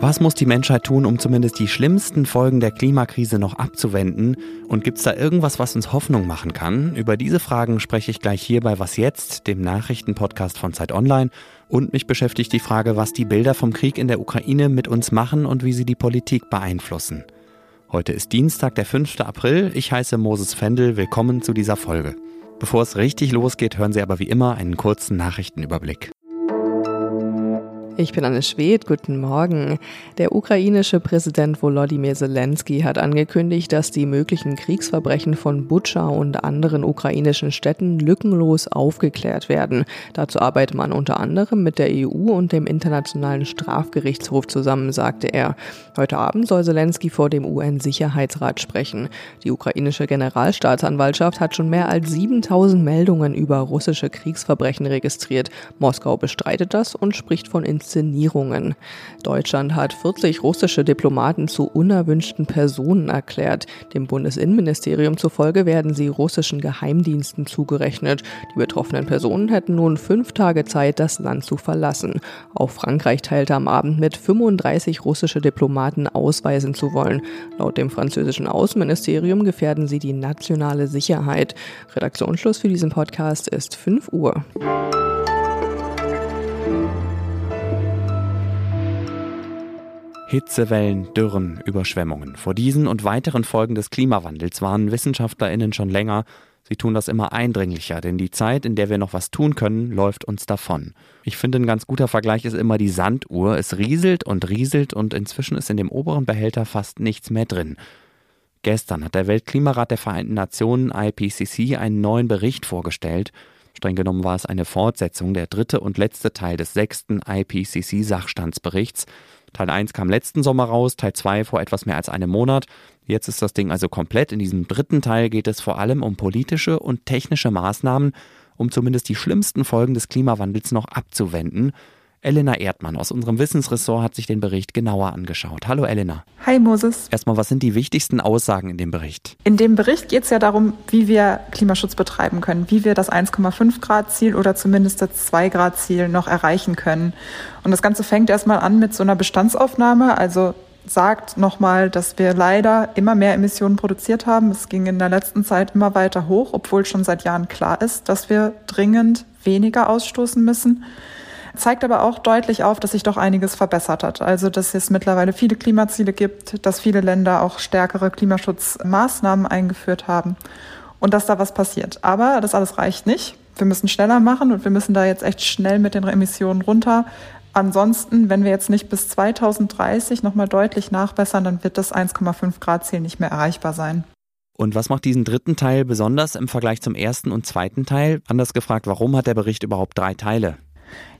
Was muss die Menschheit tun, um zumindest die schlimmsten Folgen der Klimakrise noch abzuwenden? Und gibt es da irgendwas, was uns Hoffnung machen kann? Über diese Fragen spreche ich gleich hier bei Was jetzt, dem Nachrichtenpodcast von Zeit Online. Und mich beschäftigt die Frage, was die Bilder vom Krieg in der Ukraine mit uns machen und wie sie die Politik beeinflussen. Heute ist Dienstag, der 5. April. Ich heiße Moses Fendel. Willkommen zu dieser Folge. Bevor es richtig losgeht, hören Sie aber wie immer einen kurzen Nachrichtenüberblick. Ich bin Anne Schwedt, guten Morgen. Der ukrainische Präsident Volodymyr Zelensky hat angekündigt, dass die möglichen Kriegsverbrechen von Butscha und anderen ukrainischen Städten lückenlos aufgeklärt werden. Dazu arbeitet man unter anderem mit der EU und dem Internationalen Strafgerichtshof zusammen, sagte er. Heute Abend soll Zelensky vor dem UN-Sicherheitsrat sprechen. Die ukrainische Generalstaatsanwaltschaft hat schon mehr als 7000 Meldungen über russische Kriegsverbrechen registriert. Moskau bestreitet das und spricht von Inszenierungen. Deutschland hat 40 russische Diplomaten zu unerwünschten Personen erklärt. Dem Bundesinnenministerium zufolge werden sie russischen Geheimdiensten zugerechnet. Die betroffenen Personen hätten nun fünf Tage Zeit, das Land zu verlassen. Auch Frankreich teilte am Abend mit, 35 russische Diplomaten ausweisen zu wollen. Laut dem französischen Außenministerium gefährden sie die nationale Sicherheit. Redaktionsschluss für diesen Podcast ist 5 Uhr. Hitzewellen, Dürren, Überschwemmungen. Vor diesen und weiteren Folgen des Klimawandels warnen WissenschaftlerInnen schon länger. Sie tun das immer eindringlicher, denn die Zeit, in der wir noch was tun können, läuft uns davon. Ich finde, ein ganz guter Vergleich ist immer die Sanduhr. Es rieselt und rieselt und inzwischen ist in dem oberen Behälter fast nichts mehr drin. Gestern hat der Weltklimarat der Vereinten Nationen IPCC einen neuen Bericht vorgestellt. Streng genommen war es eine Fortsetzung, der dritte und letzte Teil des sechsten IPCC-Sachstandsberichts. Teil 1 kam letzten Sommer raus, Teil 2 vor etwas mehr als einem Monat. Jetzt ist das Ding also komplett. In diesem dritten Teil geht es vor allem um politische und technische Maßnahmen, um zumindest die schlimmsten Folgen des Klimawandels noch abzuwenden. Elena Erdmann aus unserem Wissensressort hat sich den Bericht genauer angeschaut. Hallo Elena. Hi Moses. Erstmal, was sind die wichtigsten Aussagen in dem Bericht? In dem Bericht geht es ja darum, wie wir Klimaschutz betreiben können, wie wir das 1,5 Grad Ziel oder zumindest das 2 Grad Ziel noch erreichen können. Und das Ganze fängt erstmal an mit so einer Bestandsaufnahme, also sagt nochmal, dass wir leider immer mehr Emissionen produziert haben. Es ging in der letzten Zeit immer weiter hoch, obwohl schon seit Jahren klar ist, dass wir dringend weniger ausstoßen müssen zeigt aber auch deutlich auf, dass sich doch einiges verbessert hat. Also, dass es mittlerweile viele Klimaziele gibt, dass viele Länder auch stärkere Klimaschutzmaßnahmen eingeführt haben und dass da was passiert. Aber das alles reicht nicht. Wir müssen schneller machen und wir müssen da jetzt echt schnell mit den Emissionen runter. Ansonsten, wenn wir jetzt nicht bis 2030 nochmal deutlich nachbessern, dann wird das 1,5 Grad Ziel nicht mehr erreichbar sein. Und was macht diesen dritten Teil besonders im Vergleich zum ersten und zweiten Teil? Anders gefragt, warum hat der Bericht überhaupt drei Teile?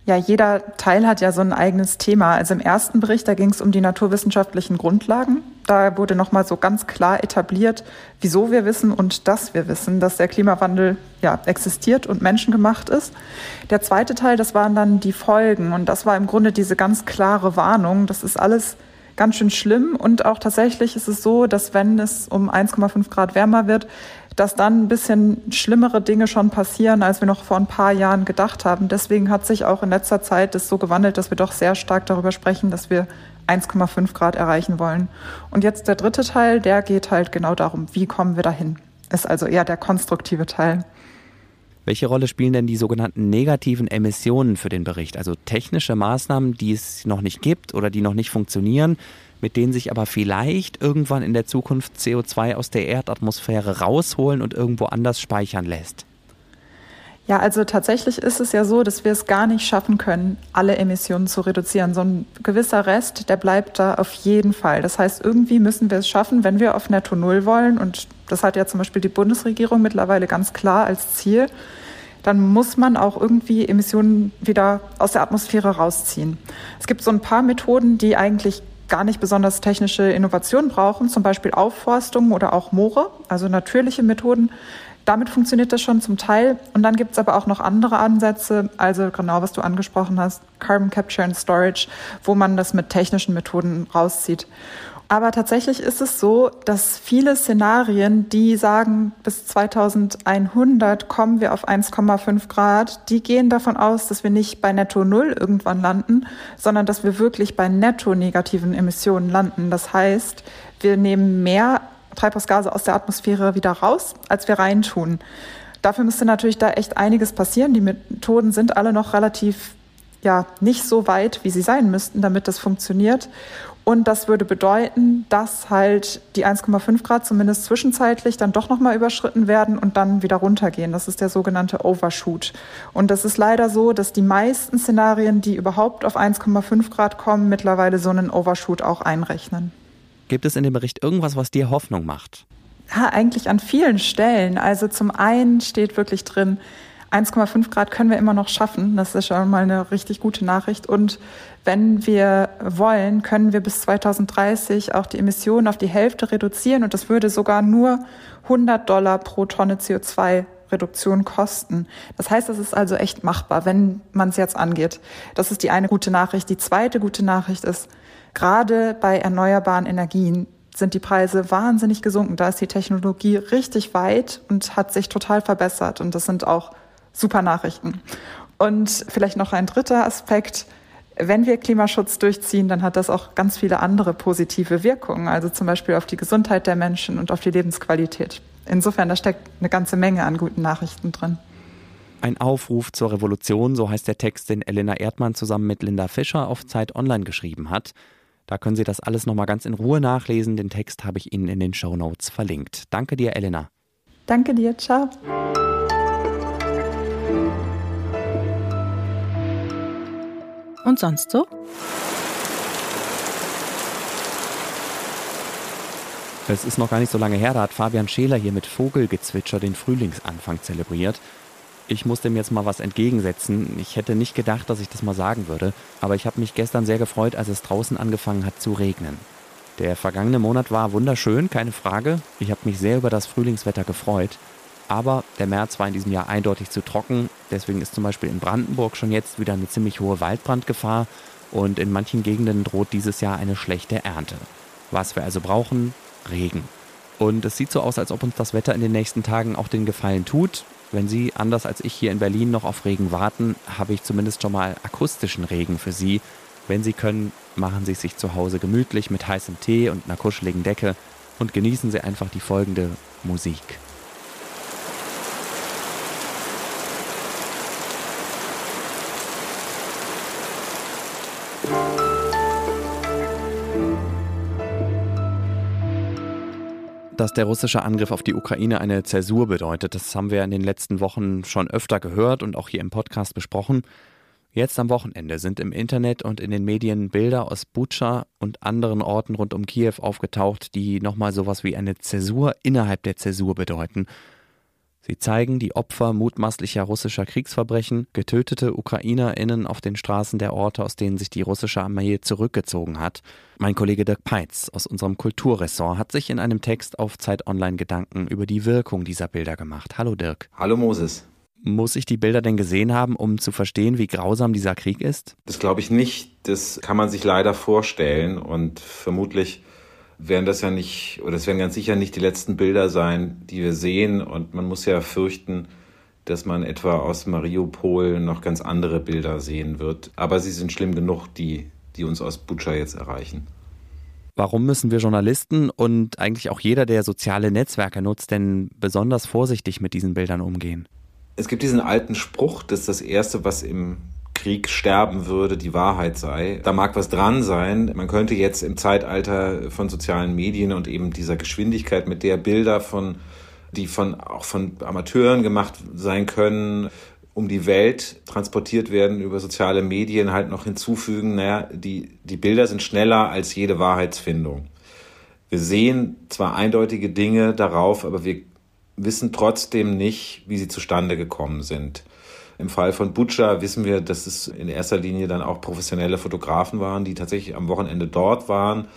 Ja, jeder Teil hat ja so ein eigenes Thema. Also im ersten Bericht, da ging es um die naturwissenschaftlichen Grundlagen. Da wurde nochmal so ganz klar etabliert, wieso wir wissen und dass wir wissen, dass der Klimawandel ja existiert und menschengemacht ist. Der zweite Teil, das waren dann die Folgen. Und das war im Grunde diese ganz klare Warnung. Das ist alles ganz schön schlimm. Und auch tatsächlich ist es so, dass wenn es um 1,5 Grad wärmer wird, dass dann ein bisschen schlimmere Dinge schon passieren, als wir noch vor ein paar Jahren gedacht haben. Deswegen hat sich auch in letzter Zeit das so gewandelt, dass wir doch sehr stark darüber sprechen, dass wir 1,5 Grad erreichen wollen. Und jetzt der dritte Teil, der geht halt genau darum, wie kommen wir dahin. Ist also eher der konstruktive Teil. Welche Rolle spielen denn die sogenannten negativen Emissionen für den Bericht? Also technische Maßnahmen, die es noch nicht gibt oder die noch nicht funktionieren, mit denen sich aber vielleicht irgendwann in der Zukunft CO2 aus der Erdatmosphäre rausholen und irgendwo anders speichern lässt? Ja, also tatsächlich ist es ja so, dass wir es gar nicht schaffen können, alle Emissionen zu reduzieren. So ein gewisser Rest, der bleibt da auf jeden Fall. Das heißt, irgendwie müssen wir es schaffen, wenn wir auf Netto Null wollen. Und das hat ja zum Beispiel die Bundesregierung mittlerweile ganz klar als Ziel. Dann muss man auch irgendwie Emissionen wieder aus der Atmosphäre rausziehen. Es gibt so ein paar Methoden, die eigentlich gar nicht besonders technische Innovationen brauchen, zum Beispiel Aufforstung oder auch Moore, also natürliche Methoden. Damit funktioniert das schon zum Teil. Und dann gibt es aber auch noch andere Ansätze, also genau was du angesprochen hast, Carbon Capture and Storage, wo man das mit technischen Methoden rauszieht. Aber tatsächlich ist es so, dass viele Szenarien, die sagen, bis 2100 kommen wir auf 1,5 Grad, die gehen davon aus, dass wir nicht bei Netto Null irgendwann landen, sondern dass wir wirklich bei netto negativen Emissionen landen. Das heißt, wir nehmen mehr Treibhausgase aus der Atmosphäre wieder raus, als wir reintun. Dafür müsste natürlich da echt einiges passieren. Die Methoden sind alle noch relativ ja nicht so weit, wie sie sein müssten, damit das funktioniert. Und das würde bedeuten, dass halt die 1,5 Grad zumindest zwischenzeitlich dann doch nochmal überschritten werden und dann wieder runtergehen. Das ist der sogenannte Overshoot. Und das ist leider so, dass die meisten Szenarien, die überhaupt auf 1,5 Grad kommen, mittlerweile so einen Overshoot auch einrechnen. Gibt es in dem Bericht irgendwas, was dir Hoffnung macht? Ja, eigentlich an vielen Stellen. Also zum einen steht wirklich drin, 1,5 Grad können wir immer noch schaffen. Das ist schon mal eine richtig gute Nachricht. Und wenn wir wollen, können wir bis 2030 auch die Emissionen auf die Hälfte reduzieren. Und das würde sogar nur 100 Dollar pro Tonne CO2 Reduktion kosten. Das heißt, es ist also echt machbar, wenn man es jetzt angeht. Das ist die eine gute Nachricht. Die zweite gute Nachricht ist, gerade bei erneuerbaren Energien sind die Preise wahnsinnig gesunken. Da ist die Technologie richtig weit und hat sich total verbessert. Und das sind auch super Nachrichten. Und vielleicht noch ein dritter Aspekt. Wenn wir Klimaschutz durchziehen, dann hat das auch ganz viele andere positive Wirkungen, also zum Beispiel auf die Gesundheit der Menschen und auf die Lebensqualität. Insofern, da steckt eine ganze Menge an guten Nachrichten drin. Ein Aufruf zur Revolution, so heißt der Text, den Elena Erdmann zusammen mit Linda Fischer auf Zeit Online geschrieben hat. Da können Sie das alles nochmal ganz in Ruhe nachlesen. Den Text habe ich Ihnen in den Show Notes verlinkt. Danke dir, Elena. Danke dir, ciao. Und sonst so? Es ist noch gar nicht so lange her, da hat Fabian Scheler hier mit Vogelgezwitscher den Frühlingsanfang zelebriert. Ich muss dem jetzt mal was entgegensetzen. Ich hätte nicht gedacht, dass ich das mal sagen würde, aber ich habe mich gestern sehr gefreut, als es draußen angefangen hat zu regnen. Der vergangene Monat war wunderschön, keine Frage. Ich habe mich sehr über das Frühlingswetter gefreut. Aber der März war in diesem Jahr eindeutig zu trocken. Deswegen ist zum Beispiel in Brandenburg schon jetzt wieder eine ziemlich hohe Waldbrandgefahr und in manchen Gegenden droht dieses Jahr eine schlechte Ernte. Was wir also brauchen, Regen. Und es sieht so aus, als ob uns das Wetter in den nächsten Tagen auch den Gefallen tut. Wenn Sie, anders als ich hier in Berlin, noch auf Regen warten, habe ich zumindest schon mal akustischen Regen für Sie. Wenn Sie können, machen Sie es sich zu Hause gemütlich mit heißem Tee und einer kuscheligen Decke und genießen Sie einfach die folgende Musik. Dass der russische Angriff auf die Ukraine eine Zäsur bedeutet, das haben wir in den letzten Wochen schon öfter gehört und auch hier im Podcast besprochen. Jetzt am Wochenende sind im Internet und in den Medien Bilder aus Butscha und anderen Orten rund um Kiew aufgetaucht, die nochmal sowas wie eine Zäsur innerhalb der Zäsur bedeuten. Sie zeigen die Opfer mutmaßlicher russischer Kriegsverbrechen, getötete UkrainerInnen auf den Straßen der Orte, aus denen sich die russische Armee zurückgezogen hat. Mein Kollege Dirk Peitz aus unserem Kulturressort hat sich in einem Text auf Zeit Online Gedanken über die Wirkung dieser Bilder gemacht. Hallo Dirk. Hallo Moses. Muss ich die Bilder denn gesehen haben, um zu verstehen, wie grausam dieser Krieg ist? Das glaube ich nicht. Das kann man sich leider vorstellen und vermutlich werden das ja nicht, oder es werden ganz sicher nicht die letzten Bilder sein, die wir sehen. Und man muss ja fürchten, dass man etwa aus Mariupol noch ganz andere Bilder sehen wird. Aber sie sind schlimm genug, die, die uns aus Butscha jetzt erreichen. Warum müssen wir Journalisten und eigentlich auch jeder, der soziale Netzwerke nutzt, denn besonders vorsichtig mit diesen Bildern umgehen? Es gibt diesen alten Spruch, dass das Erste, was im Krieg sterben würde, die Wahrheit sei. Da mag was dran sein. Man könnte jetzt im Zeitalter von sozialen Medien und eben dieser Geschwindigkeit, mit der Bilder von, die von, auch von Amateuren gemacht sein können, um die Welt transportiert werden über soziale Medien halt noch hinzufügen, naja, die, die Bilder sind schneller als jede Wahrheitsfindung. Wir sehen zwar eindeutige Dinge darauf, aber wir wissen trotzdem nicht, wie sie zustande gekommen sind. Im Fall von Butcher wissen wir, dass es in erster Linie dann auch professionelle Fotografen waren, die tatsächlich am Wochenende dort waren,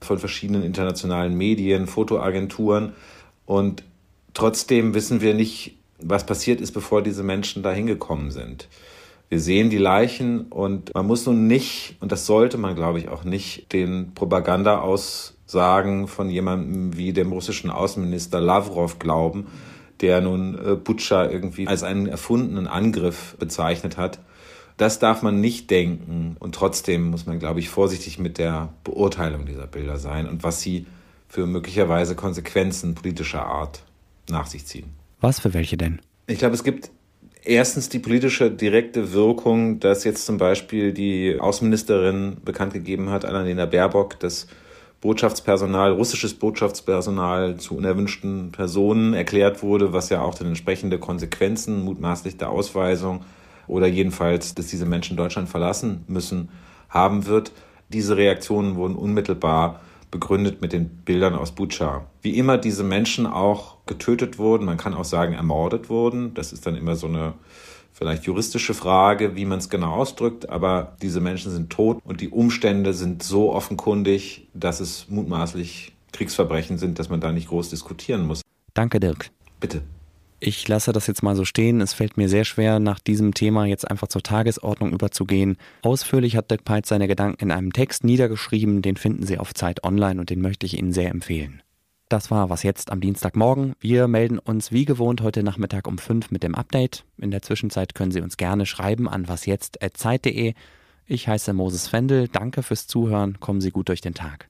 von verschiedenen internationalen Medien, Fotoagenturen. Und trotzdem wissen wir nicht, was passiert ist, bevor diese Menschen da hingekommen sind. Wir sehen die Leichen und man muss nun nicht, und das sollte man, glaube ich, auch nicht, den Propaganda aus Aussagen von jemandem wie dem russischen Außenminister Lavrov glauben, der nun äh, Butscha irgendwie als einen erfundenen Angriff bezeichnet hat. Das darf man nicht denken. Und trotzdem muss man, glaube ich, vorsichtig mit der Beurteilung dieser Bilder sein und was sie für möglicherweise Konsequenzen politischer Art nach sich ziehen. Was für welche denn? Ich glaube, es gibt erstens die politische direkte Wirkung, dass jetzt zum Beispiel die Außenministerin bekannt gegeben hat, Annalena Baerbock, dass Botschaftspersonal, russisches Botschaftspersonal zu unerwünschten Personen erklärt wurde, was ja auch dann entsprechende Konsequenzen mutmaßlich der Ausweisung oder jedenfalls, dass diese Menschen Deutschland verlassen müssen, haben wird. Diese Reaktionen wurden unmittelbar begründet mit den Bildern aus Bucha. Wie immer diese Menschen auch getötet wurden, man kann auch sagen ermordet wurden. Das ist dann immer so eine vielleicht juristische Frage, wie man es genau ausdrückt, aber diese Menschen sind tot und die Umstände sind so offenkundig, dass es mutmaßlich Kriegsverbrechen sind, dass man da nicht groß diskutieren muss. Danke, Dirk. Bitte. Ich lasse das jetzt mal so stehen. Es fällt mir sehr schwer, nach diesem Thema jetzt einfach zur Tagesordnung überzugehen. Ausführlich hat Dirk Peitz seine Gedanken in einem Text niedergeschrieben. Den finden Sie auf Zeit Online und den möchte ich Ihnen sehr empfehlen. Das war was jetzt am Dienstagmorgen. Wir melden uns wie gewohnt heute Nachmittag um 5 mit dem Update. In der Zwischenzeit können Sie uns gerne schreiben an wasjetzt.zeit.de. Ich heiße Moses Fendel. Danke fürs Zuhören. Kommen Sie gut durch den Tag.